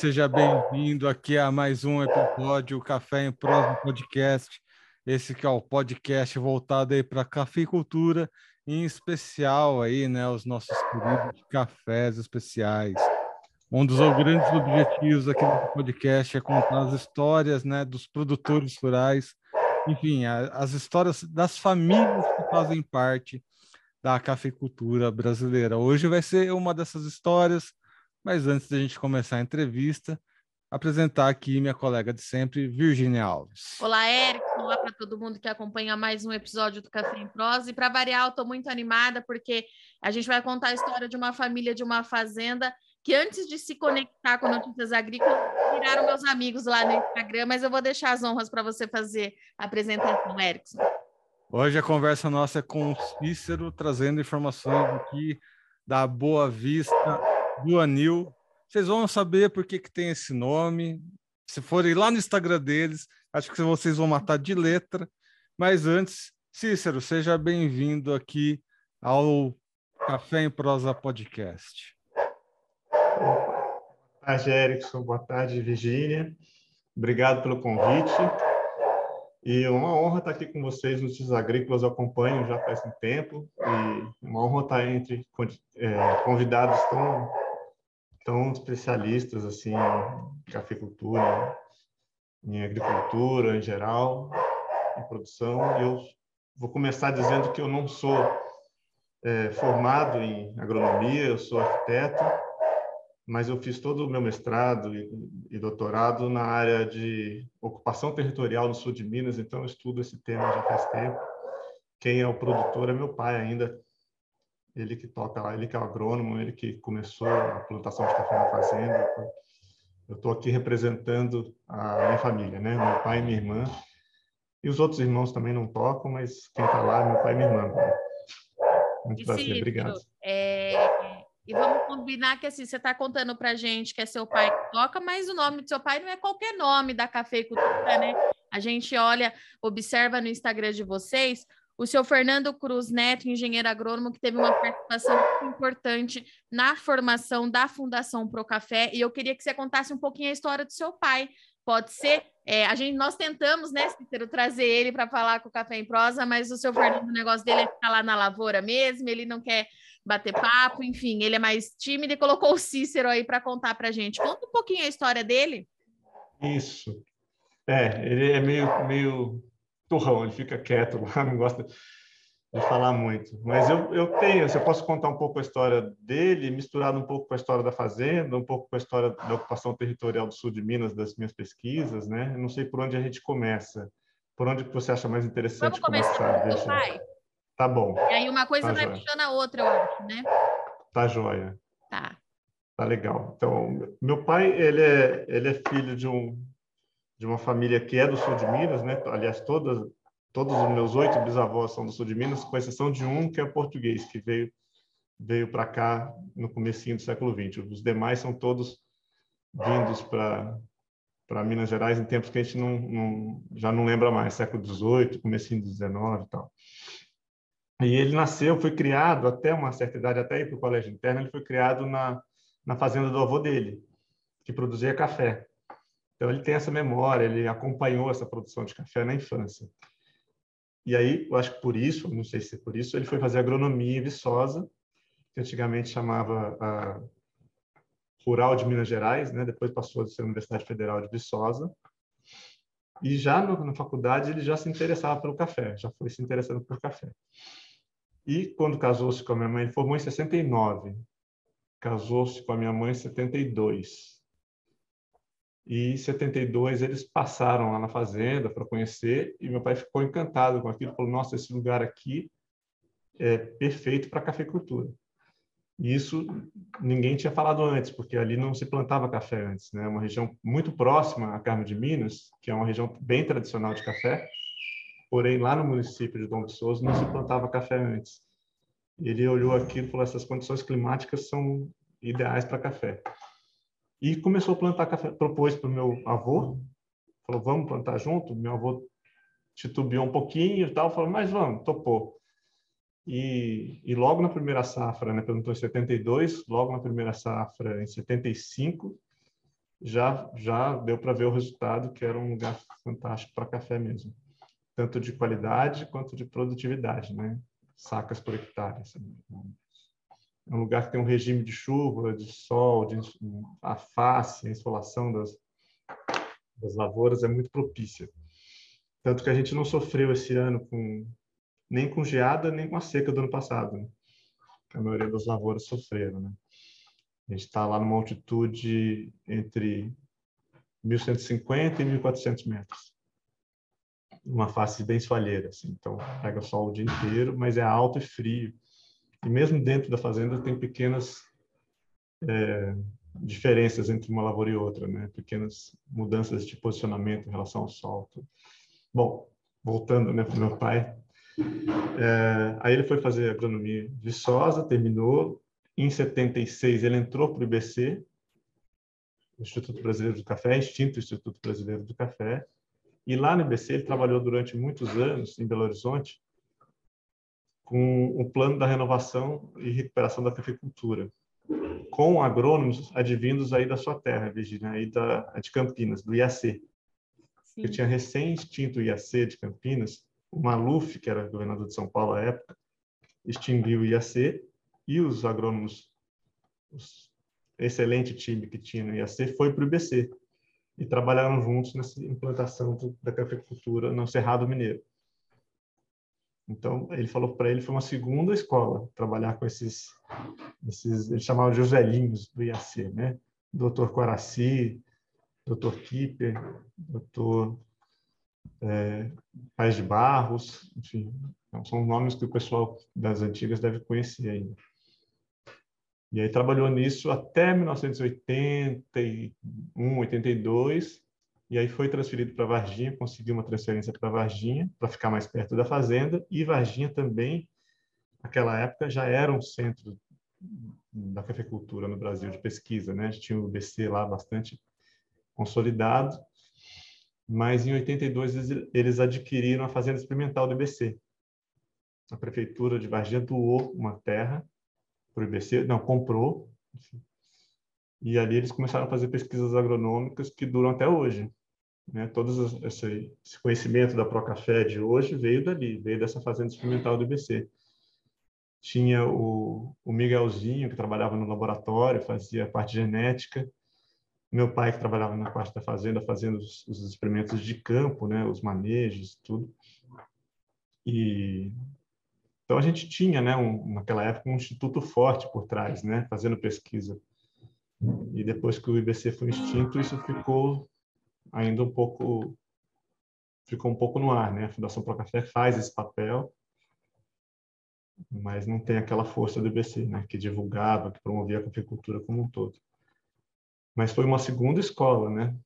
Seja bem-vindo aqui a mais um episódio Café em Prosa Podcast. Esse que é o podcast voltado aí para cafeicultura, em especial aí, né, os nossos queridos cafés especiais. Um dos grandes objetivos aqui do podcast é contar as histórias, né, dos produtores rurais, enfim, a, as histórias das famílias que fazem parte da cafeicultura brasileira. Hoje vai ser uma dessas histórias mas antes da gente começar a entrevista, apresentar aqui minha colega de sempre, Virginia Alves. Olá, Érico. Olá para todo mundo que acompanha mais um episódio do Café em Prosa. E para variar, eu estou muito animada porque a gente vai contar a história de uma família de uma fazenda que antes de se conectar com notícias agrícolas, viraram meus amigos lá no Instagram, mas eu vou deixar as honras para você fazer a apresentação, Erickson. Hoje a conversa nossa é com o Cícero, trazendo informações aqui da Boa Vista do Anil. Vocês vão saber por que, que tem esse nome. Se forem lá no Instagram deles, acho que vocês vão matar de letra. Mas antes, Cícero, seja bem-vindo aqui ao Café em Prosa Podcast. Boa tarde, Erickson. Boa tarde, Virgínia. Obrigado pelo convite. E uma honra estar aqui com vocês Notícias Agrícolas, eu acompanho já faz um tempo, e uma honra estar entre é, convidados tão tão especialistas assim em cafeicultura, em agricultura em geral, em produção. E eu vou começar dizendo que eu não sou é, formado em agronomia, eu sou arquiteto, mas eu fiz todo o meu mestrado e, e, doutorado na área de ocupação territorial no sul de Minas, então eu estudo esse tema já faz tempo. Quem é o produtor é meu pai ainda, ele que toca lá, ele que é o agrônomo, ele que começou a plantação de café na fazenda. Eu estou aqui representando a minha família, né? Meu pai e minha irmã. E os outros irmãos também não tocam, mas quem está lá é meu pai e minha irmã. Muito prazer, obrigado. É... E vamos combinar que assim, você está contando para gente que é seu pai que toca, mas o nome do seu pai não é qualquer nome da cafeicultura, né? A gente olha, observa no Instagram de vocês o seu Fernando Cruz Neto, engenheiro agrônomo, que teve uma participação importante na formação da Fundação Pro Café, e eu queria que você contasse um pouquinho a história do seu pai. Pode ser? É, a gente, nós tentamos, né, Cícero, trazer ele para falar com o Café em Prosa, mas o seu Fernando, o negócio dele é ficar lá na lavoura mesmo, ele não quer bater papo, enfim, ele é mais tímido e colocou o Cícero aí para contar para a gente. Conta um pouquinho a história dele. Isso. É, ele é meio, meio turrão, ele fica quieto lá, não gosta de falar muito. Mas eu, eu tenho, eu posso contar um pouco a história dele, misturado um pouco com a história da fazenda, um pouco com a história da ocupação territorial do sul de Minas, das minhas pesquisas, né? Eu não sei por onde a gente começa. Por onde você acha mais interessante Vamos começar? Deixa... pai. Tá bom. E aí uma coisa tá vai puxando a outra, eu acho, né? Tá joia. Tá. Tá legal. Então, meu pai, ele é, ele é filho de um, de uma família que é do sul de Minas, né? Aliás, todas, todos os meus oito bisavós são do sul de Minas, com exceção de um que é português, que veio veio para cá no comecinho do século XX. Os demais são todos vindos para para Minas Gerais em tempos que a gente não, não, já não lembra mais, século XVIII, comecinho do XIX e tal. E ele nasceu, foi criado até uma certa idade, até ir para o colégio interno, ele foi criado na, na fazenda do avô dele, que produzia café. Então, ele tem essa memória, ele acompanhou essa produção de café na infância. E aí, eu acho que por isso, não sei se é por isso, ele foi fazer agronomia em Viçosa, que antigamente chamava Rural de Minas Gerais, né? depois passou a ser Universidade Federal de Viçosa. E já no, na faculdade ele já se interessava pelo café, já foi se interessando pelo café. E quando casou-se com a minha mãe, ele formou em 69. Casou-se com a minha mãe em 72. E em 72 eles passaram lá na fazenda para conhecer e meu pai ficou encantado com aquilo, falou: "Nossa, esse lugar aqui é perfeito para cafeicultura". E isso ninguém tinha falado antes, porque ali não se plantava café antes, né? Uma região muito próxima a Carmo de Minas, que é uma região bem tradicional de café. Porém, lá no município de Dom Souza não se plantava café antes. Ele olhou aquilo e falou: essas condições climáticas são ideais para café. E começou a plantar café, propôs para o meu avô, falou, vamos plantar junto? Meu avô titubeou um pouquinho e tal, falou, mas vamos, topou. E, e logo na primeira safra, né, perguntou em 72, logo na primeira safra, em 75, já já deu para ver o resultado que era um lugar fantástico para café mesmo, tanto de qualidade quanto de produtividade, né? Sacas por hectare. Assim. É um lugar que tem um regime de chuva, de sol, de a face, a insolação das, das lavouras é muito propícia. Tanto que a gente não sofreu esse ano com nem com geada, nem com a seca do ano passado. Né? A maioria das lavouras sofreram. Né? A gente está lá numa altitude entre 1.150 e 1.400 metros. Uma face bem soalheira, assim. então pega sol o dia inteiro, mas é alto e frio. E mesmo dentro da fazenda tem pequenas é, diferenças entre uma lavoura e outra, né? Pequenas mudanças de posicionamento em relação ao sol. Bom, voltando né, para meu pai, é, aí ele foi fazer agronomia Viçosa, terminou. Em 76 ele entrou para o IBC, Instituto Brasileiro do Café, extinto Instituto Brasileiro do Café. E lá no IBC ele trabalhou durante muitos anos em Belo Horizonte com o plano da renovação e recuperação da cafeicultura, com agrônomos advindos aí da sua terra, Virginia, aí da de Campinas, do IAC. Sim. Eu tinha recém extinto o IAC de Campinas, o Maluf, que era governador de São Paulo à época, extinguiu o IAC e os agrônomos, os excelente time que tinha no IAC, foi para o IBC e trabalharam juntos nessa implantação da cafeicultura no Cerrado Mineiro. Então, ele falou para ele foi uma segunda escola trabalhar com esses, esses ele chamava de os velhinhos do IAC, né? Dr. Coraci, Dr. Kipper, Dr é, Paz de Barros, enfim, então, são nomes que o pessoal das antigas deve conhecer ainda. E aí trabalhou nisso até 1981, 82, e aí foi transferido para Varginha, conseguiu uma transferência para Varginha, para ficar mais perto da fazenda, e Varginha também, naquela época, já era um centro da cafeicultura no Brasil, de pesquisa, né? A gente tinha o BC lá bastante consolidado, mas em 82 eles adquiriram a fazenda experimental do IBC. A prefeitura de Varginha doou uma terra para o IBC, não, comprou, e ali eles começaram a fazer pesquisas agronômicas que duram até hoje. Né? Todo esse, esse conhecimento da Procafé de hoje veio dali, veio dessa fazenda experimental do IBC. Tinha o, o Miguelzinho, que trabalhava no laboratório, fazia parte genética, meu pai que trabalhava na parte da fazenda fazendo os, os experimentos de campo, né, os manejos, tudo. E então a gente tinha, né, um, naquela época um instituto forte por trás, né, fazendo pesquisa. E depois que o IBC foi extinto, isso ficou ainda um pouco ficou um pouco no ar, né? A Fundação Procafé faz esse papel, mas não tem aquela força do IBC, né, que divulgava, que promovia a cafeicultura como um todo. Mas foi uma segunda escola, né?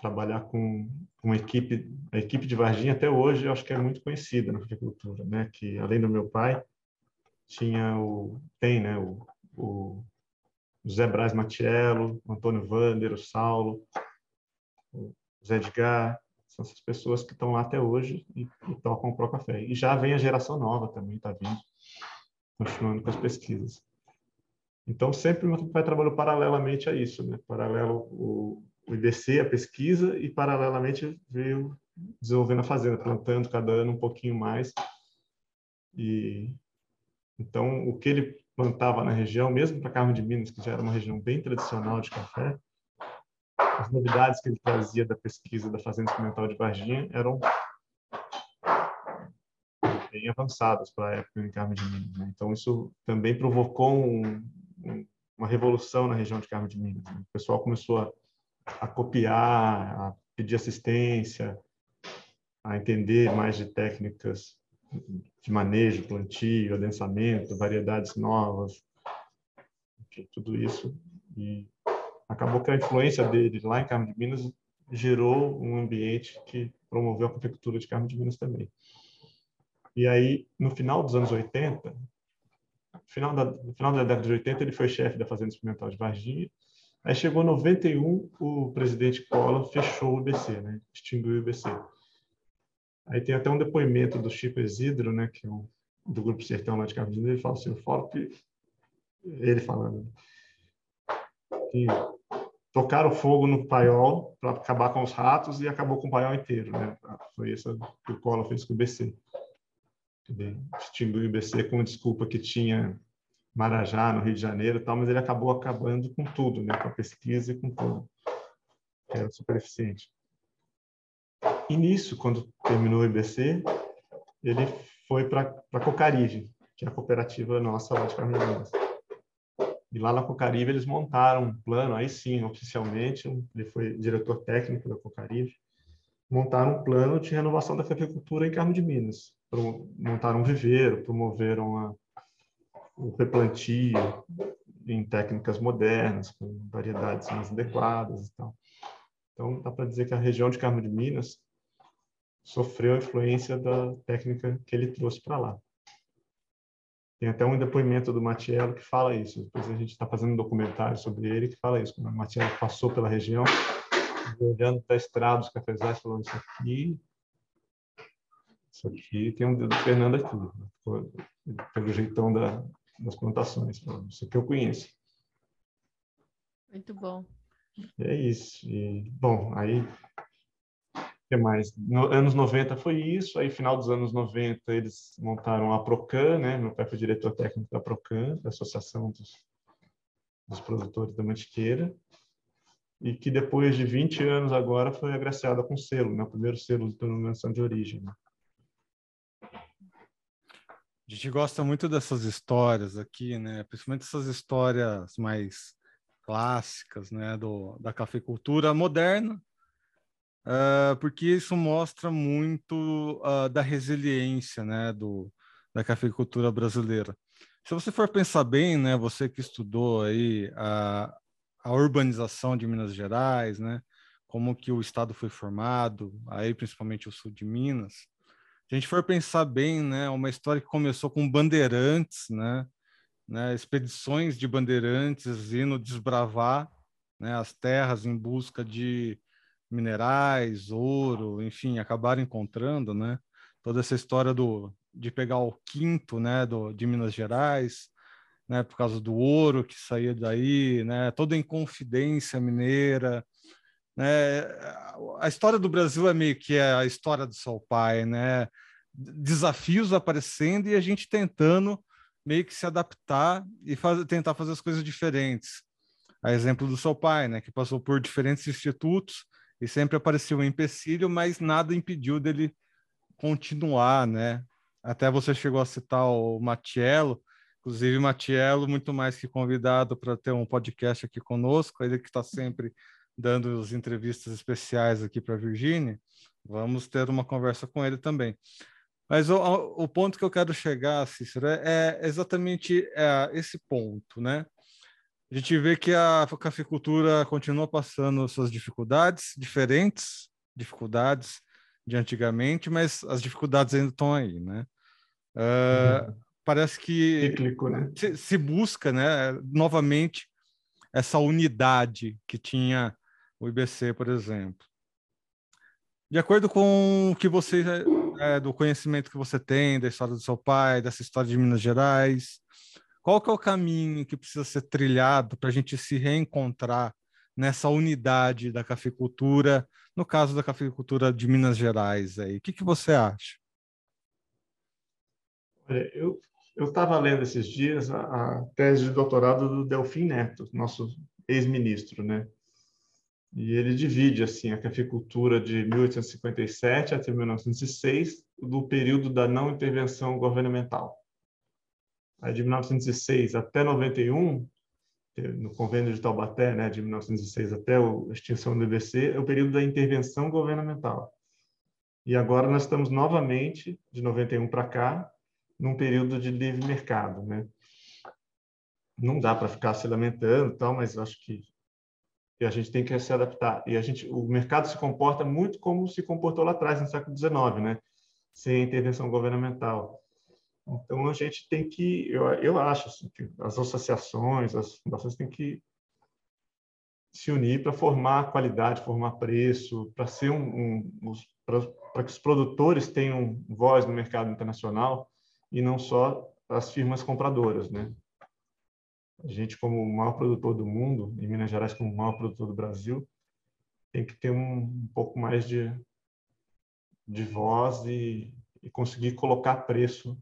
Trabalhar com uma equipe, a equipe de Varginha até hoje eu acho que é muito conhecida na agricultura, né? Que além do meu pai tinha o tem, né? O, o Zé Braz Matiello, Antônio Vander, o Saulo, Zé Edgar, são essas pessoas que estão lá até hoje e, e tocam o Café. E já vem a geração nova também, está vindo, continuando com as pesquisas. Então, sempre o pai trabalhou paralelamente a isso, né? Paralelo o, o IBC, a pesquisa, e paralelamente veio desenvolvendo a fazenda, plantando cada ano um pouquinho mais. E então, o que ele plantava na região, mesmo para Carmo de Minas, que já era uma região bem tradicional de café, as novidades que ele trazia da pesquisa da Fazenda Experimental de Varginha eram bem avançadas para a época em Carmo de Minas. Né? Então, isso também provocou um, uma revolução na região de Carmo de Minas. Né? O pessoal começou a, a copiar, a pedir assistência, a entender mais de técnicas de manejo, plantio, adensamento, variedades novas, enfim, tudo isso. E acabou que a influência dele lá em Carmo de Minas gerou um ambiente que promoveu a prefeitura de Carmo de Minas também. E aí, no final dos anos 80, final da, no final da década de 80, ele foi chefe da Fazenda Experimental de Varginha. Aí chegou em 91, o presidente Collor fechou o IBC, né? extinguiu o IBC. Aí tem até um depoimento do Chico Isidro, né, que é um, do Grupo Sertão lá de Carvalho, ele fala assim, o que ele falando que tocaram fogo no paiol para acabar com os ratos e acabou com o paiol inteiro. Né? Foi isso que o Collor fez com o IBC. Ele extinguiu o IBC com desculpa que tinha Marajá, no Rio de Janeiro, tal, mas ele acabou acabando com tudo, né? com a pesquisa e com tudo, era super eficiente. E nisso, quando terminou o IBC, ele foi para a Cocarive, que é a cooperativa nossa lá de Carmelhões. E lá na Cocarive eles montaram um plano, aí sim, oficialmente, ele foi diretor técnico da Cocarive, montaram um plano de renovação da cafeicultura em Carmo de Minas. Montaram um viveiro, promoveram o replantio em técnicas modernas, com variedades mais adequadas e tal. Então, dá para dizer que a região de Carmo de Minas sofreu a influência da técnica que ele trouxe para lá. Tem até um depoimento do Matiello que fala isso. Depois a gente está fazendo um documentário sobre ele que fala isso. Quando o Matiello passou pela região, olhando para a estrada, os cafezais, falando isso aqui, isso aqui tem um dedo do Fernando aqui. Pelo jeitão da, das plantações. Isso que eu conheço. Muito bom. é isso. E, bom, aí que mais? No, anos 90 foi isso, aí final dos anos 90 eles montaram a Procan, né? Meu pai foi diretor técnico da Procan, da Associação dos, dos Produtores da Mantiqueira, e que depois de 20 anos agora foi agraciada com selo, né? O primeiro selo de denominação de origem. Né? A gente gosta muito dessas histórias aqui, né? Principalmente essas histórias mais clássicas, né? Do, da cafeicultura moderna, uh, porque isso mostra muito uh, da resiliência, né? Do, da cafeicultura brasileira. Se você for pensar bem, né? Você que estudou aí a, a urbanização de Minas Gerais, né? Como que o estado foi formado, aí principalmente o sul de Minas se a gente for pensar bem, né, uma história que começou com bandeirantes, né, né, expedições de bandeirantes indo desbravar né, as terras em busca de minerais, ouro, enfim, acabaram encontrando, né, toda essa história do de pegar o quinto, né, do, de Minas Gerais, né, por causa do ouro que saía daí, né, toda a inconfidência mineira, né? A história do Brasil é meio que a história do seu pai, né? Desafios aparecendo e a gente tentando meio que se adaptar e faz, tentar fazer as coisas diferentes. A exemplo do seu pai, né? Que passou por diferentes institutos e sempre apareceu um empecilho, mas nada impediu dele continuar, né? Até você chegou a citar o Matiello, inclusive Matiello, muito mais que convidado para ter um podcast aqui conosco, ele que está sempre dando as entrevistas especiais aqui para a Virgínia, vamos ter uma conversa com ele também. Mas o, o ponto que eu quero chegar, Cícero, é, é exatamente é, esse ponto, né? A gente vê que a cafeicultura continua passando suas dificuldades, diferentes dificuldades de antigamente, mas as dificuldades ainda estão aí, né? Uh, uhum. Parece que né? se, se, busca, né, novamente essa unidade que tinha o IBC, por exemplo. De acordo com o que você, é, do conhecimento que você tem da história do seu pai, dessa história de Minas Gerais, qual que é o caminho que precisa ser trilhado para a gente se reencontrar nessa unidade da cafeicultura, no caso da cafeicultura de Minas Gerais? Aí. O que, que você acha? Olha, eu estava lendo esses dias a, a, tese de doutorado do Delfim Neto, nosso ex-ministro, né? E ele divide assim a cafeicultura de 1857 até 1906 do período da não intervenção governamental. De 1906 até 91, no convênio de Taubaté, né, de 1906 até a extinção do IBC, é o período da intervenção governamental. E agora nós estamos novamente, de 91 para cá, num período de livre mercado, né? Não dá para ficar se lamentando, tal, mas acho que a gente tem que se adaptar. E a gente, o mercado se comporta muito como se comportou lá atrás, no século XIX, né? Sem intervenção governamental. Então a gente tem que, eu, eu acho, assim, que as associações, as fundações têm que se unir para formar qualidade, formar preço, para ser um, um para que os produtores tenham voz no mercado internacional e não só as firmas compradoras, né? a gente, como o maior produtor do mundo, em Minas Gerais, como o maior produtor do Brasil, tem que ter um, um pouco mais de, de voz e, e conseguir colocar preço,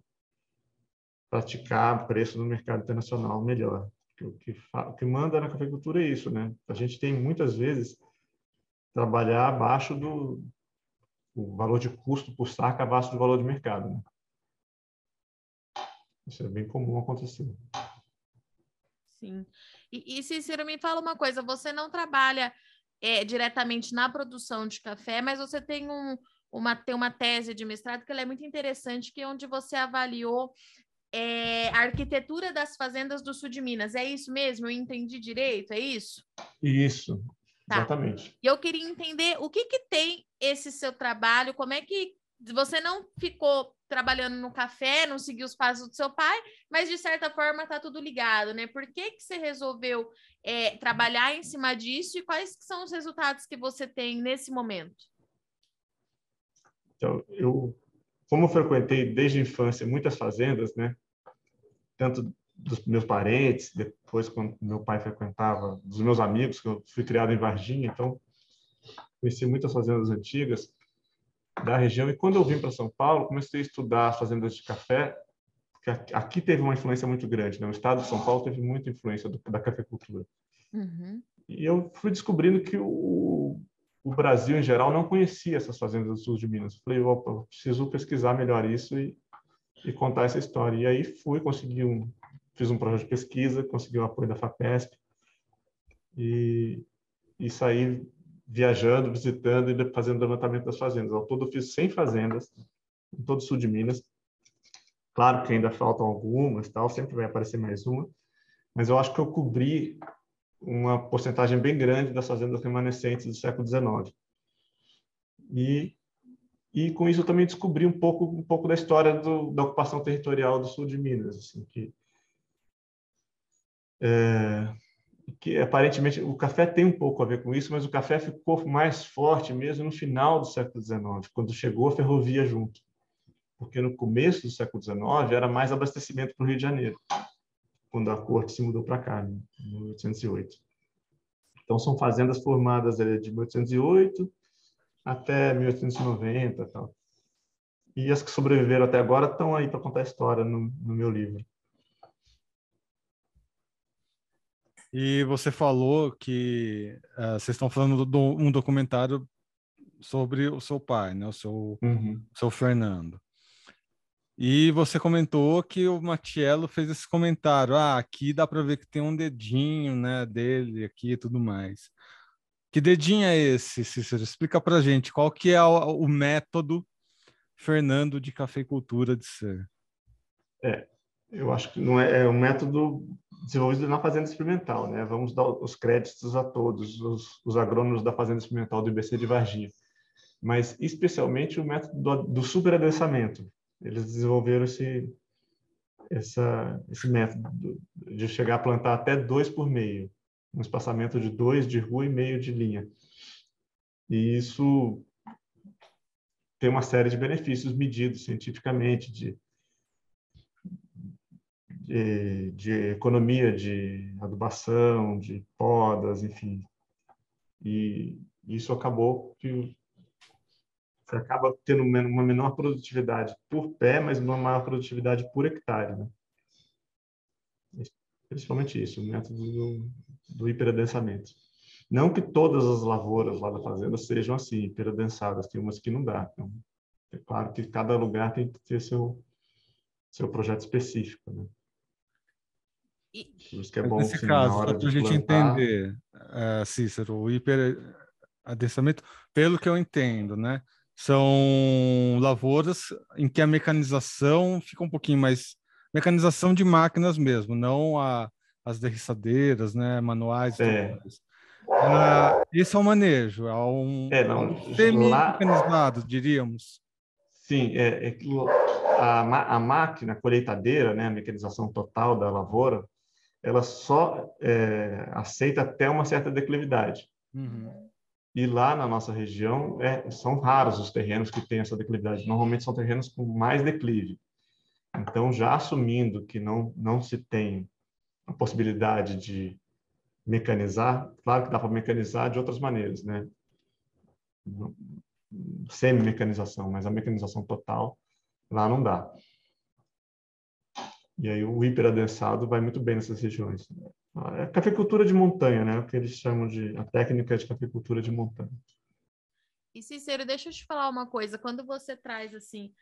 praticar preço no mercado internacional melhor. O que, o que manda na cafeicultura é isso, né? A gente tem muitas vezes trabalhar abaixo do o valor de custo por saca abaixo do valor de mercado. Né? Isso é bem comum acontecer. Sim. E, e Cícero, me fala uma coisa: você não trabalha é, diretamente na produção de café, mas você tem um, uma, tem uma tese de mestrado que é muito interessante, que é onde você avaliou é, a arquitetura das fazendas do sul de Minas. É isso mesmo? Eu entendi direito? É isso? Isso, tá. exatamente. E eu queria entender o que, que tem esse seu trabalho, como é que você não ficou trabalhando no café, não seguiu os passos do seu pai, mas de certa forma está tudo ligado, né? Por que, que você resolveu é, trabalhar em cima disso e quais são os resultados que você tem nesse momento? Então, eu, como eu frequentei desde a infância muitas fazendas, né? Tanto dos meus parentes, depois quando meu pai frequentava, dos meus amigos, que eu fui criado em Varginha, então conheci muitas fazendas antigas da região. E quando eu vim para São Paulo, comecei a estudar fazendas de café, porque aqui teve uma influência muito grande. Né? O estado de São Paulo teve muita influência do, da cafeicultura. Uhum. E eu fui descobrindo que o, o Brasil, em geral, não conhecia essas fazendas do sul de Minas. Falei, opa, preciso pesquisar melhor isso e, e contar essa história. E aí fui, consegui um, fiz um projeto de pesquisa, consegui o apoio da FAPESP e, e saí viajando, visitando e fazendo levantamento das fazendas. Ao todo, fiz 100 fazendas em todo o sul de Minas. Claro que ainda faltam algumas, tal, sempre vai aparecer mais uma, mas eu acho que eu cobri uma porcentagem bem grande das fazendas remanescentes do século XIX. E e com isso eu também descobri um pouco um pouco da história do, da ocupação territorial do sul de Minas, assim que é, que aparentemente o café tem um pouco a ver com isso, mas o café ficou mais forte mesmo no final do século XIX, quando chegou a ferrovia junto. Porque no começo do século XIX era mais abastecimento para o Rio de Janeiro, quando a corte se mudou para cá, em 1808. Então são fazendas formadas de 1808 até 1890 tal. E as que sobreviveram até agora estão aí para contar a história no, no meu livro. E você falou que uh, vocês estão falando de um documentário sobre o seu pai, né? O seu, uhum. seu Fernando. E você comentou que o Matiello fez esse comentário. Ah, aqui dá para ver que tem um dedinho, né, dele aqui e tudo mais. Que dedinho é esse, Cícero? Explica para gente qual que é o, o método Fernando de cafeicultura de ser. É, eu acho que não é, é um método desenvolvido na fazenda experimental, né? Vamos dar os créditos a todos os, os agrônomos da fazenda experimental do IBC de Varginha, mas especialmente o método do, do superadensamento. Eles desenvolveram esse essa, esse método de chegar a plantar até dois por meio, um espaçamento de dois de rua e meio de linha. E isso tem uma série de benefícios medidos cientificamente de de, de economia de adubação, de podas, enfim. E isso acabou que você acaba tendo uma menor produtividade por pé, mas uma maior produtividade por hectare. Né? Principalmente isso, o método do, do hiperadensamento. Não que todas as lavouras lá da fazenda sejam assim, hiperadensadas, tem umas que não dá. Então, é claro que cada lugar tem que ter seu, seu projeto específico. Né? Por isso que é bom, Nesse assim, caso, para a gente plantar... entender, uh, Cícero, o hiperadensamento, pelo que eu entendo, né? São lavouras em que a mecanização fica um pouquinho mais... Mecanização de máquinas mesmo, não a, as derriçadeiras, né? Manuais. É. Uh, esse é o manejo, é um, é, não, semi-mecanizado, lá... diríamos. Sim, é, é a, a, máquina a colheitadeira, né, a mecanização total da lavoura, ela só é, aceita até uma certa declividade. Uhum. E lá na nossa região é, são raros os terrenos que têm essa declividade. Normalmente são terrenos com mais declive. Então, já assumindo que não não se tem a possibilidade de mecanizar. Claro que dá para mecanizar de outras maneiras, né? Semi-mecanização, mas a mecanização total lá não dá. E aí o hiperadensado vai muito bem nessas regiões. É cafeicultura de montanha, né? O que eles chamam de a técnica de cafeicultura de montanha. E Cícero, deixa eu te falar uma coisa. Quando você traz assim,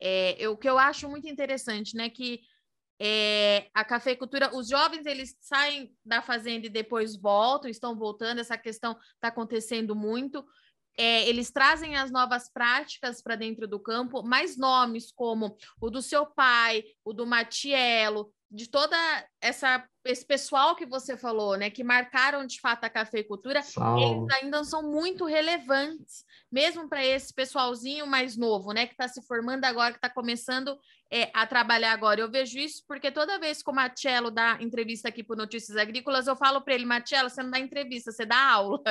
é, o que eu acho muito interessante, né? Que é, a cafeicultura, os jovens eles saem da fazenda e depois voltam, estão voltando, essa questão está acontecendo muito. É, eles trazem as novas práticas para dentro do campo, mais nomes como o do seu pai, o do Matiello, de toda essa esse pessoal que você falou, né, que marcaram de fato a cafeicultura, eles ainda são muito relevantes, mesmo para esse pessoalzinho mais novo, né, que está se formando agora, que está começando é, a trabalhar agora. Eu vejo isso porque toda vez que o Matiello dá entrevista aqui para Notícias Agrícolas, eu falo para ele, Matiello, você não dá entrevista, você dá aula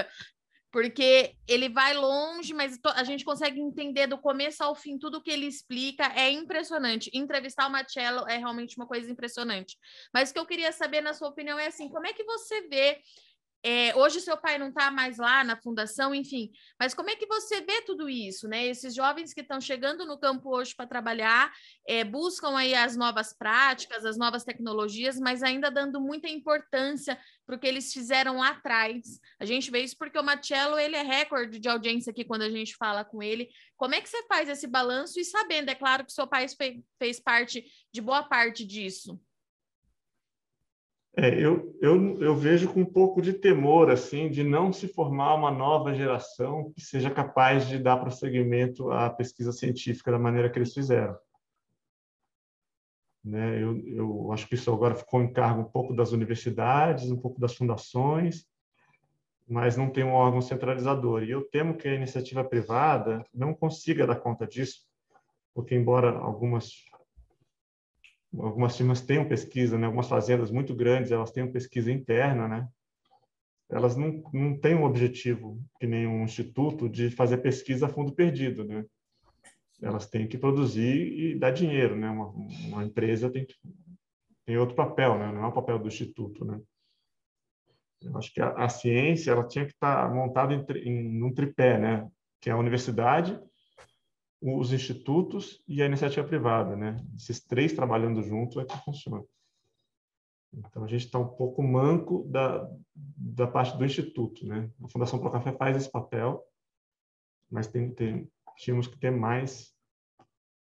porque ele vai longe, mas a gente consegue entender do começo ao fim tudo que ele explica. É impressionante. Entrevistar o Marcello é realmente uma coisa impressionante. Mas o que eu queria saber, na sua opinião, é assim: como é que você vê é, hoje seu pai não está mais lá na fundação, enfim. Mas como é que você vê tudo isso, né? Esses jovens que estão chegando no campo hoje para trabalhar, é, buscam aí as novas práticas, as novas tecnologias, mas ainda dando muita importância para o que eles fizeram lá atrás. A gente vê isso porque o Marcello, ele é recorde de audiência aqui quando a gente fala com ele. Como é que você faz esse balanço e sabendo, é claro que seu pai fez parte de boa parte disso? É, eu, eu, eu vejo com um pouco de temor assim de não se formar uma nova geração que seja capaz de dar prosseguimento à pesquisa científica da maneira que eles fizeram. Né? Eu, eu acho que isso agora ficou em cargo um pouco das universidades, um pouco das fundações, mas não tem um órgão centralizador. E eu temo que a iniciativa privada não consiga dar conta disso, porque embora algumas algumas firmas tenham pesquisa, né? algumas fazendas muito grandes, elas têm pesquisa interna, né? Elas não, não têm um objetivo, que nem um instituto, de fazer pesquisa a fundo perdido, né? Elas têm que produzir e dar dinheiro, né? Uma, uma empresa tem, tem outro papel, né? Não é o papel do instituto, né? Eu acho que a, a ciência ela tinha que estar montada em, em um tripé, né? Que é a universidade, os institutos e a iniciativa privada, né? Esses três trabalhando juntos é que funciona. Então a gente está um pouco manco da, da parte do instituto, né? A Fundação Pro Café faz esse papel, mas tem tínhamos que ter mais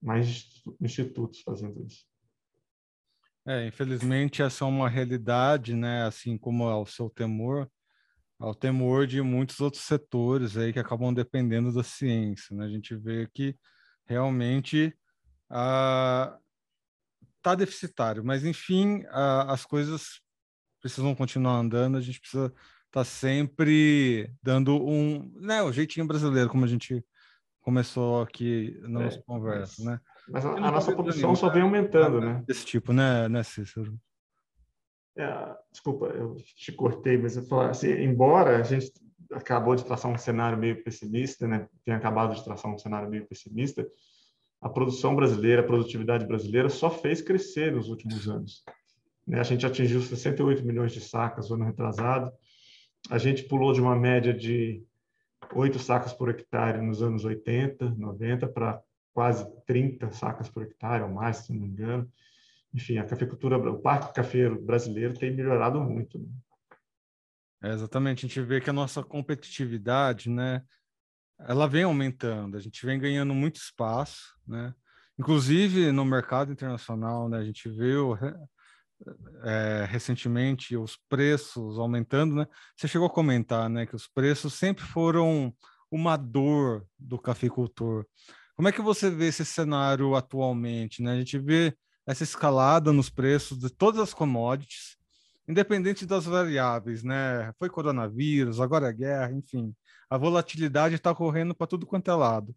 mais institutos fazendo isso. É, infelizmente essa é uma realidade, né? Assim como é o seu temor, ao temor de muitos outros setores aí que acabam dependendo da ciência. Né? A gente vê que realmente está ah, deficitário, mas enfim, ah, as coisas precisam continuar andando, a gente precisa estar tá sempre dando um, né, o jeitinho brasileiro, como a gente começou aqui na nossa é, conversa, mas, né? Mas a, a nossa produção só vem aumentando, né? Desse tipo, né, né Cícero? É, desculpa, eu te cortei, mas eu falar assim, embora a gente acabou de traçar um cenário meio pessimista, né? Tem acabado de traçar um cenário meio pessimista. A produção brasileira, a produtividade brasileira só fez crescer nos últimos anos. Né? A gente atingiu 68 milhões de sacas no ano retrasado. A gente pulou de uma média de 8 sacas por hectare nos anos 80, 90 para quase 30 sacas por hectare ou mais, se não me engano enfim, a cafeicultura, o parque cafeiro brasileiro tem melhorado muito. Né? É, exatamente, a gente vê que a nossa competitividade, né, ela vem aumentando, a gente vem ganhando muito espaço, né, inclusive no mercado internacional, né, a gente viu é, recentemente os preços aumentando, né, você chegou a comentar, né, que os preços sempre foram uma dor do cafeicultor. Como é que você vê esse cenário atualmente, né, a gente vê essa escalada nos preços de todas as commodities, independente das variáveis, né? Foi coronavírus, agora é guerra, enfim. A volatilidade está correndo para tudo quanto é lado.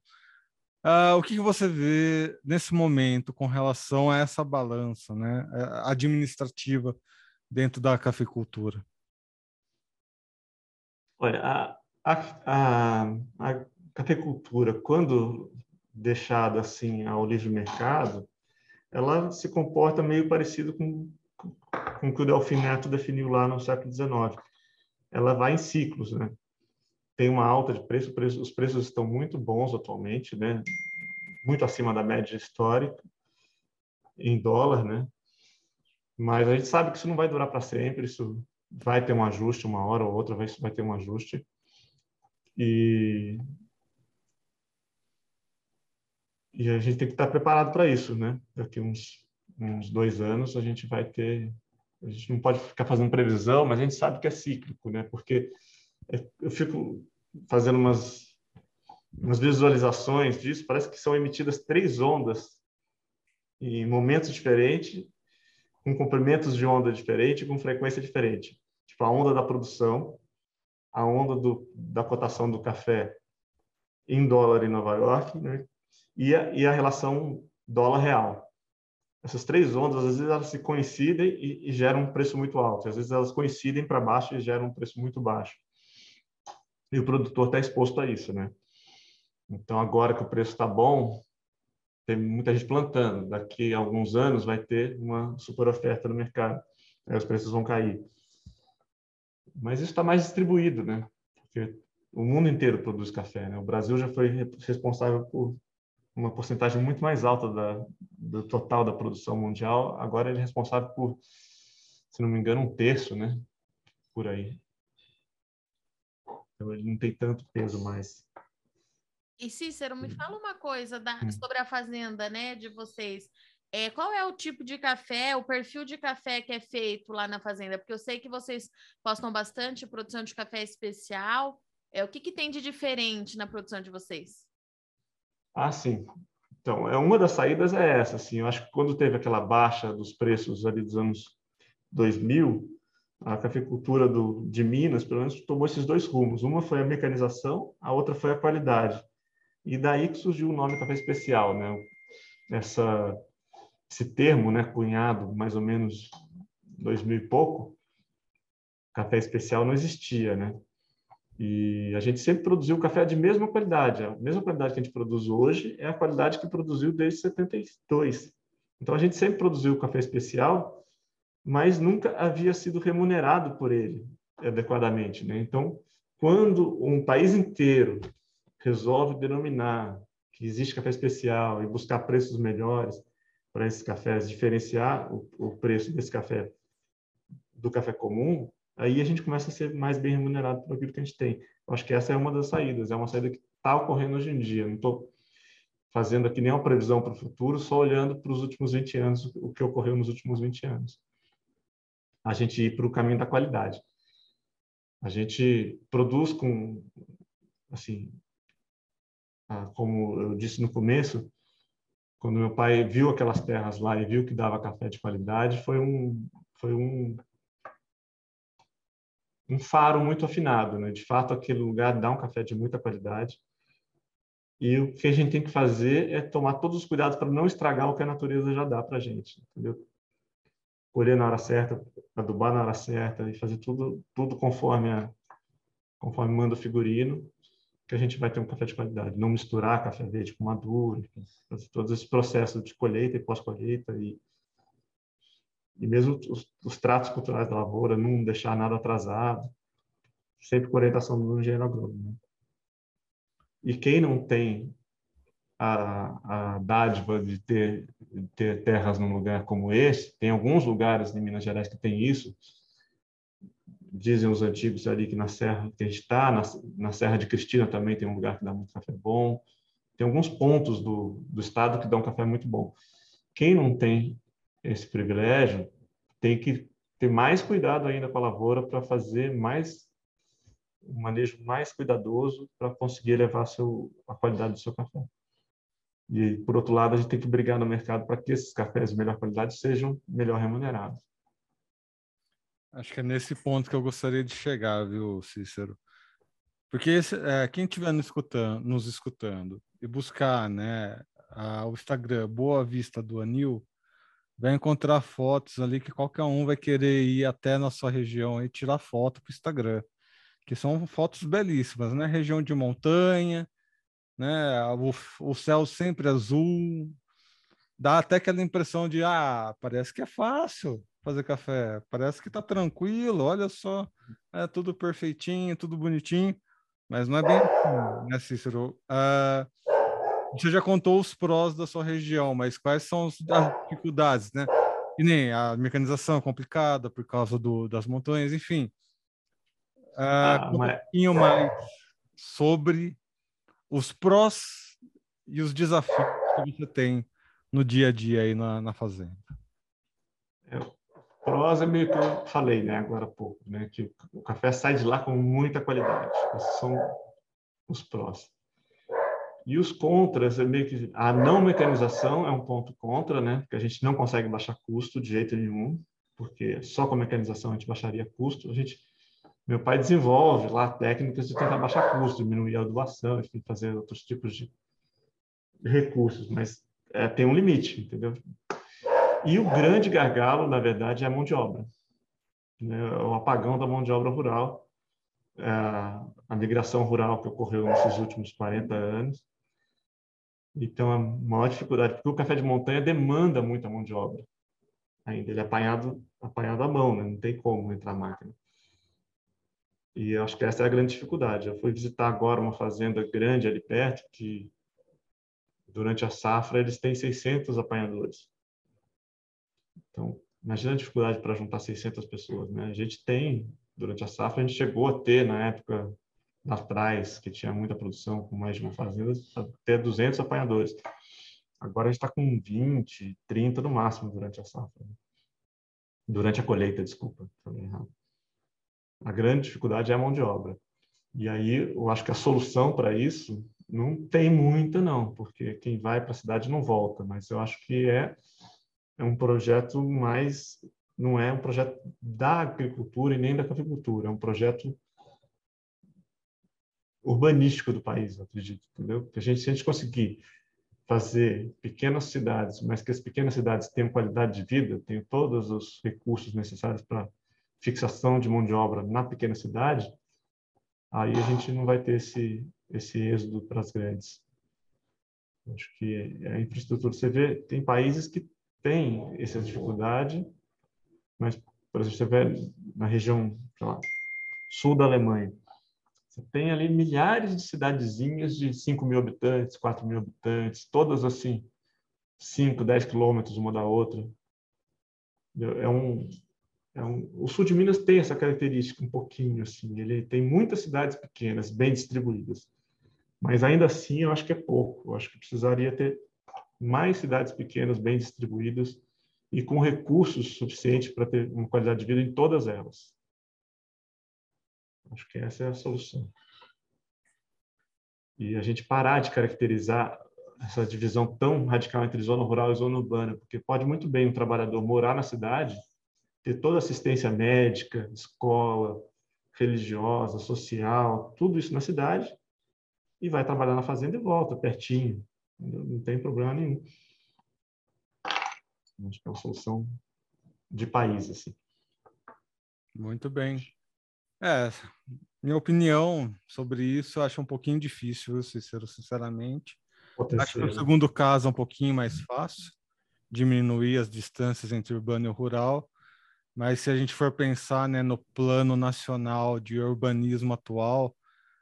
Uh, o que, que você vê nesse momento com relação a essa balança né, administrativa dentro da cafeicultura? Olha, a, a, a, a cafeicultura, quando deixada assim ao livre mercado, ela se comporta meio parecido com, com o que o Delfim Neto definiu lá no século XIX. Ela vai em ciclos, né? Tem uma alta de preço, preço os preços estão muito bons atualmente, né? Muito acima da média histórica em dólar, né? Mas a gente sabe que isso não vai durar para sempre, isso vai ter um ajuste uma hora ou outra, vai, vai ter um ajuste. E, e a gente tem que estar preparado para isso, né? Daqui uns, uns dois anos a gente vai ter. A gente não pode ficar fazendo previsão, mas a gente sabe que é cíclico, né? Porque eu fico fazendo umas, umas visualizações disso, parece que são emitidas três ondas em momentos diferentes, com comprimentos de onda diferente, com frequência diferente. Tipo, a onda da produção, a onda do, da cotação do café em dólar em Nova York, né? E, a, e a relação dólar-real. Essas três ondas, às vezes, elas se coincidem e, e geram um preço muito alto. Às vezes, elas coincidem para baixo e geram um preço muito baixo. E o produtor está exposto a isso, né? Então, agora que o preço está bom, tem muita gente plantando. Daqui a alguns anos vai ter uma super oferta no mercado. Aí os preços vão cair. Mas isso está mais distribuído, né? Porque o mundo inteiro produz café, né? O Brasil já foi responsável por uma porcentagem muito mais alta da, do total da produção mundial. Agora ele é responsável por, se não me engano, um terço, né? Por aí. Então ele não tem tanto peso mais. E Cícero, me fala uma coisa da, hum. sobre a fazenda, né, de vocês. É, qual é o tipo de café, o perfil de café que é feito lá na fazenda? Porque eu sei que vocês postam bastante produção de café especial. É, o que, que tem de diferente na produção de vocês? Ah, sim. Então, é uma das saídas é essa, assim. Eu acho que quando teve aquela baixa dos preços ali dos anos 2000, a cafeicultura do, de Minas, pelo menos, tomou esses dois rumos. Uma foi a mecanização, a outra foi a qualidade. E daí que surgiu o nome café especial, né? Essa esse termo, né, cunhado mais ou menos 2000 e pouco, café especial não existia, né? E a gente sempre produziu café de mesma qualidade. A mesma qualidade que a gente produz hoje é a qualidade que produziu desde 72. Então a gente sempre produziu café especial, mas nunca havia sido remunerado por ele adequadamente, né? Então, quando um país inteiro resolve denominar que existe café especial e buscar preços melhores, para esses cafés, diferenciar o, o preço desse café do café comum, aí a gente começa a ser mais bem remunerado por aquilo que a gente tem. Eu acho que essa é uma das saídas, é uma saída que está ocorrendo hoje em dia. Não estou fazendo aqui nenhuma previsão para o futuro, só olhando para os últimos 20 anos, o que ocorreu nos últimos 20 anos. A gente ir para o caminho da qualidade. A gente produz com, assim, como eu disse no começo, quando meu pai viu aquelas terras lá e viu que dava café de qualidade, foi um foi um um faro muito afinado, né? De fato, aquele lugar dá um café de muita qualidade. E o que a gente tem que fazer é tomar todos os cuidados para não estragar o que a natureza já dá para a gente, entendeu? Colher na hora certa, adubar na hora certa e fazer tudo tudo conforme a conforme manda o figurino que a gente vai ter um café de qualidade. Não misturar café verde com maduro, fazer todos esses processos de colheita e pós-colheita e, e mesmo os, os, tratos culturais da lavoura, não deixar nada atrasado, sempre com orientação do engenheiro agrônomo. Né? E quem não tem a, a dádiva de ter, de ter terras num lugar como esse, tem alguns lugares de Minas Gerais que tem isso, dizem os antigos ali que na serra que a gente está, na, na Serra de Cristina também tem um lugar que dá muito café bom. Tem alguns pontos do, do estado que dão café muito bom. Quem não tem esse privilégio tem que ter mais cuidado ainda com a lavoura para fazer mais um manejo mais cuidadoso para conseguir elevar seu, a qualidade do seu café. E, por outro lado, a gente tem que brigar no mercado para que esses cafés de melhor qualidade sejam melhor remunerados. Acho que é nesse ponto que eu gostaria de chegar, viu, Cícero? Porque esse, é, quem estiver nos escutando, nos escutando e buscar né, a, o Instagram Boa Vista do Anil, vai encontrar fotos ali que qualquer um vai querer ir até na sua região e tirar foto para o Instagram, que são fotos belíssimas, né? Região de montanha, né? O, o céu sempre azul, dá até aquela impressão de ah, parece que é fácil fazer café. Parece que tá tranquilo, olha só, é tudo perfeitinho, tudo bonitinho, mas não é bem assim, né, Cícero? Uh, você já contou os prós da sua região, mas quais são as dificuldades, né? E nem a mecanização complicada por causa do, das montanhas, enfim. Ah, mas... Um pouquinho mais sobre os prós e os desafios que você tem no dia a dia aí na, na fazenda. É, prós é meio que eu falei, né, agora há pouco, né, que o café sai de lá com muita qualidade. Esses são os prós. E os contras é meio que a não mecanização é um ponto contra, né, porque a gente não consegue baixar custo de jeito nenhum, porque só com a mecanização a gente baixaria custo. A gente meu pai desenvolve lá técnicas de tentar baixar custo, diminuir a doação, enfim, fazer outros tipos de recursos, mas é, tem um limite, entendeu? E o grande gargalo, na verdade, é a mão de obra. Né? O apagão da mão de obra rural, é, a migração rural que ocorreu nesses últimos 40 anos. Então, a maior dificuldade, porque o café de montanha demanda muita mão de obra. Ainda ele é apanhado, apanhado à mão, né? não tem como entrar máquina. E acho que essa é a grande dificuldade. Eu fui visitar agora uma fazenda grande ali perto, que durante a safra eles têm 600 apanhadores. Então, imagina a dificuldade para juntar 600 pessoas. Né? A gente tem, durante a safra, a gente chegou a ter, na época das praias, que tinha muita produção, com mais de uma fazenda, até 200 apanhadores. Agora a gente está com 20, 30 no máximo durante a safra. Durante a colheita, desculpa. A grande dificuldade é a mão de obra. E aí eu acho que a solução para isso não tem muita não, porque quem vai para a cidade não volta, mas eu acho que é, é um projeto mais não é um projeto da agricultura e nem da cafeicultura, é um projeto urbanístico do país, acredito, entendeu? Que a gente se a gente conseguir fazer pequenas cidades, mas que as pequenas cidades tenham qualidade de vida, tenham todos os recursos necessários para fixação de mão de obra na pequena cidade, aí a gente não vai ter esse, esse êxodo para as grandes. Acho que a infraestrutura, você vê, tem países que têm essa dificuldade, mas, por exemplo, você vê na região, lá, sul da Alemanha, você tem ali milhares de cidadezinhas de 5 mil habitantes, 4 mil habitantes, todas assim, 5, 10 quilômetros uma da outra. É um, é um, o sul de Minas tem essa característica um pouquinho assim, ele tem muitas cidades pequenas, bem distribuídas, mas ainda assim eu acho que é pouco. Eu acho que precisaria ter mais cidades pequenas, bem distribuídas e com recursos suficientes para ter uma qualidade de vida em todas elas. Acho que essa é a solução. E a gente parar de caracterizar essa divisão tão radical entre zona rural e zona urbana, porque pode muito bem um trabalhador morar na cidade ter toda assistência médica, escola, religiosa, social, tudo isso na cidade, e vai trabalhar na fazenda e volta, pertinho. Não tem problema nenhum. Acho que é uma solução de país, assim. Muito bem. É, minha opinião sobre isso, eu acho um pouquinho difícil, Cícero, sinceramente. Acho que o segundo caso é um pouquinho mais fácil, diminuir as distâncias entre urbano e rural, mas se a gente for pensar né, no plano nacional de urbanismo atual,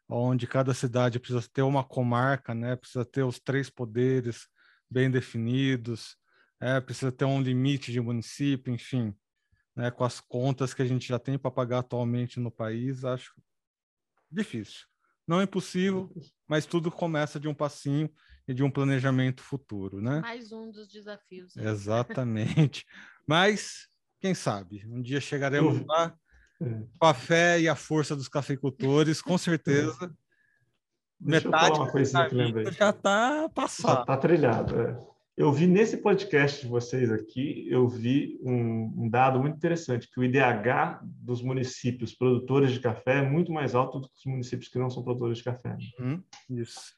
onde cada cidade precisa ter uma comarca, né, precisa ter os três poderes bem definidos, é, precisa ter um limite de município, enfim, né, com as contas que a gente já tem para pagar atualmente no país, acho difícil. Não é impossível, mas tudo começa de um passinho e de um planejamento futuro, né? Mais um dos desafios. Né? Exatamente. mas quem sabe? Um dia chegaremos lá é. com a fé e a força dos cafeicultores, com certeza. Deixa metade uma coisinha que lembrei. já está passado. Já está trilhado. É. Eu vi nesse podcast de vocês aqui, eu vi um, um, dado muito interessante, que o IDH dos municípios produtores de café é muito mais alto do que os municípios que não são produtores de café. Hum, isso.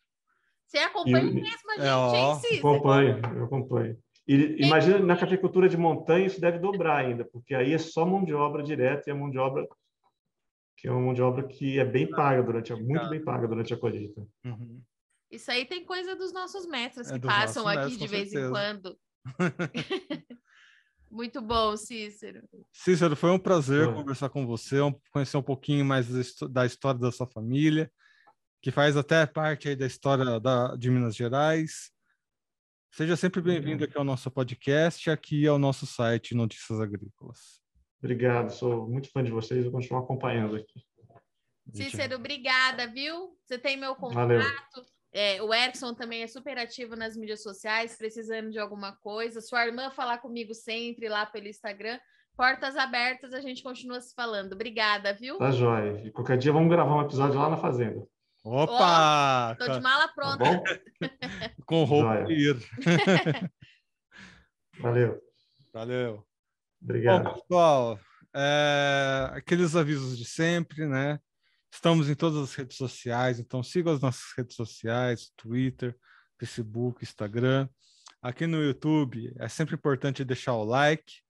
Você acompanha eu, mesmo a gente, é, ó, hein, Acompanho, eu acompanho. E imagina na cafeicultura de montanha isso deve dobrar ainda, porque aí é só mão de obra direta e a mão de obra que é uma mão de obra que é bem paga durante a, muito bem paga durante a colheita. Uhum. Isso aí tem coisa dos nossos mestres é que é passam aqui de vez certeza. em quando. Muito bom, Cícero. Cícero, foi um prazer conversar com você, conhecer um pouquinho mais da história da sua família, que faz até parte aí da história da, de Minas Gerais. Seja sempre bem-vindo aqui ao nosso podcast, aqui ao nosso site Notícias Agrícolas. Obrigado, sou muito fã de vocês, vou continuar acompanhando aqui. Cícero, obrigada, viu? Você tem meu contato. Valeu. É, o Erickson também é super ativo nas mídias sociais, precisando de alguma coisa. Sua irmã falar comigo sempre lá pelo Instagram. Portas abertas, a gente continua se falando. Obrigada, viu? Tá jóia. E qualquer dia vamos gravar um episódio lá na fazenda. Opa! Oh, tô de mala tá pronta. Tá Com roupa ir. Valeu. Valeu. Obrigado. Bom, pessoal, é, aqueles avisos de sempre, né? Estamos em todas as redes sociais, então sigam as nossas redes sociais, Twitter, Facebook, Instagram. Aqui no YouTube é sempre importante deixar o like,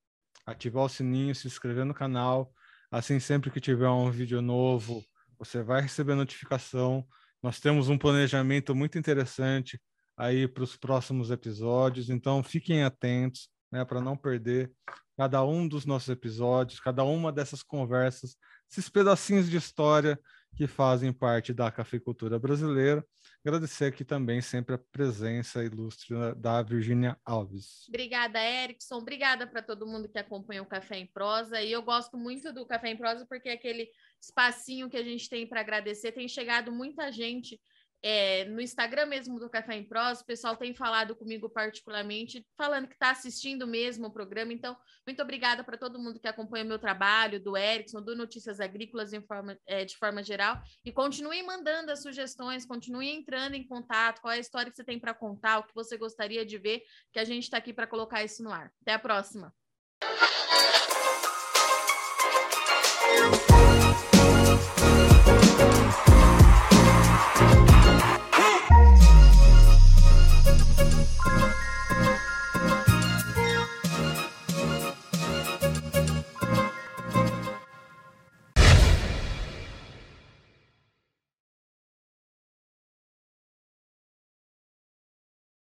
ativar o sininho, se inscrever no canal. Assim, sempre que tiver um vídeo novo, você vai receber notificação. Nós temos um planejamento muito interessante aí para os próximos episódios, então fiquem atentos, né, para não perder cada um dos nossos episódios, cada uma dessas conversas esses pedacinhos de história que fazem parte da cafeicultura brasileira. Agradecer aqui também sempre a presença ilustre da Virginia Alves. Obrigada, Erickson. Obrigada para todo mundo que acompanha o Café em Prosa. E eu gosto muito do Café em Prosa porque é aquele espacinho que a gente tem para agradecer. Tem chegado muita gente é, no Instagram mesmo do Café em Prosa, o pessoal tem falado comigo particularmente, falando que está assistindo mesmo o programa. Então, muito obrigada para todo mundo que acompanha meu trabalho, do Erickson, do Notícias Agrícolas forma, é, de forma geral. E continuem mandando as sugestões, continuem entrando em contato. Qual é a história que você tem para contar, o que você gostaria de ver, que a gente está aqui para colocar isso no ar. Até a próxima.